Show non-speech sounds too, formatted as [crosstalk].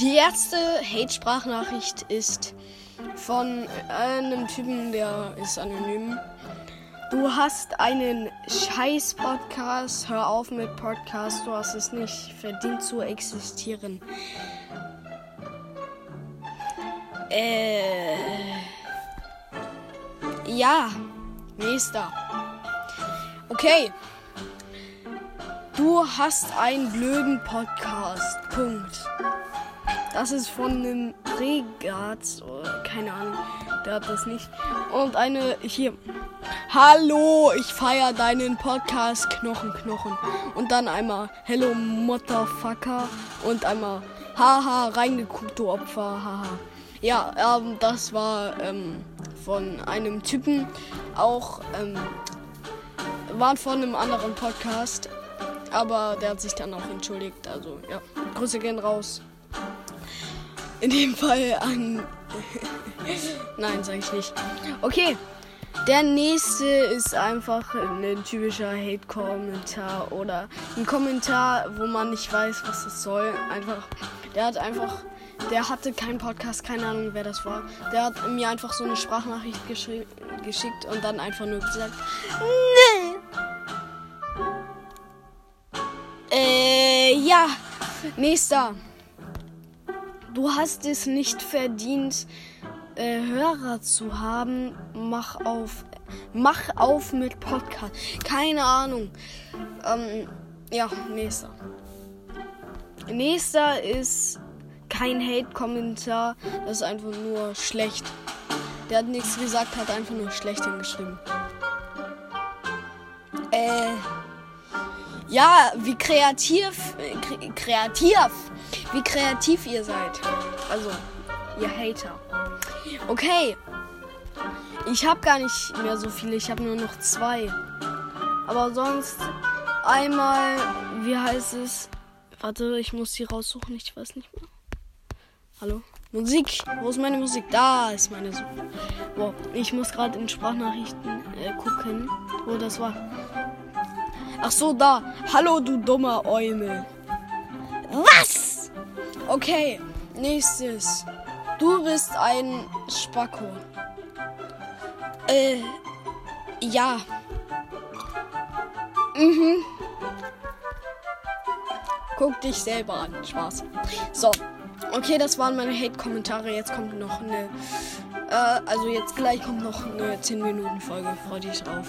Die erste Hate-Sprachnachricht ist von einem Typen, der ist anonym. Du hast einen scheiß Podcast. Hör auf mit Podcast. Du hast es nicht verdient zu existieren. Äh. Ja. Nächster. Okay. Du hast einen blöden Podcast. Punkt. Das ist von einem Regat. Oder keine Ahnung. Der hat das nicht. Und eine hier. Hallo, ich feier deinen Podcast Knochen Knochen. Und dann einmal Hello Motherfucker. Und einmal Haha, reingeguckt, du Opfer. Haha. Ja, ähm, das war ähm, von einem Typen. Auch ähm, waren von einem anderen Podcast. Aber der hat sich dann auch entschuldigt. Also ja, Grüße gehen raus. In dem Fall an. [laughs] Nein, sag ich nicht. Okay. Der nächste ist einfach ein typischer Hate-Kommentar oder ein Kommentar, wo man nicht weiß, was es soll. Einfach, der hat einfach, der hatte keinen Podcast, keine Ahnung, wer das war. Der hat mir einfach so eine Sprachnachricht geschickt und dann einfach nur gesagt, nee. Äh, ja, nächster. Du hast es nicht verdient, äh, Hörer zu haben. Mach auf. Mach auf mit Podcast. Keine Ahnung. Ähm, ja, nächster. Nächster ist kein Hate-Kommentar. Das ist einfach nur schlecht. Der hat nichts gesagt, hat einfach nur schlecht hingeschrieben. Äh. Ja, wie kreativ. Kreativ. Wie kreativ ihr seid. Also, ihr Hater. Okay. Ich habe gar nicht mehr so viele. Ich habe nur noch zwei. Aber sonst einmal, wie heißt es? Warte, ich muss sie raussuchen. Ich weiß nicht mehr. Hallo? Musik. Wo ist meine Musik? Da ist meine Suche. Wow. Ich muss gerade in Sprachnachrichten äh, gucken, wo das war. Ach so, da. Hallo, du dummer Eumel. Was? Okay, nächstes. Du bist ein Spacko. Äh, ja. Mhm. Guck dich selber an. Spaß. So. Okay, das waren meine Hate-Kommentare. Jetzt kommt noch eine. Äh, also jetzt gleich kommt noch eine 10-Minuten-Folge. Freut dich drauf.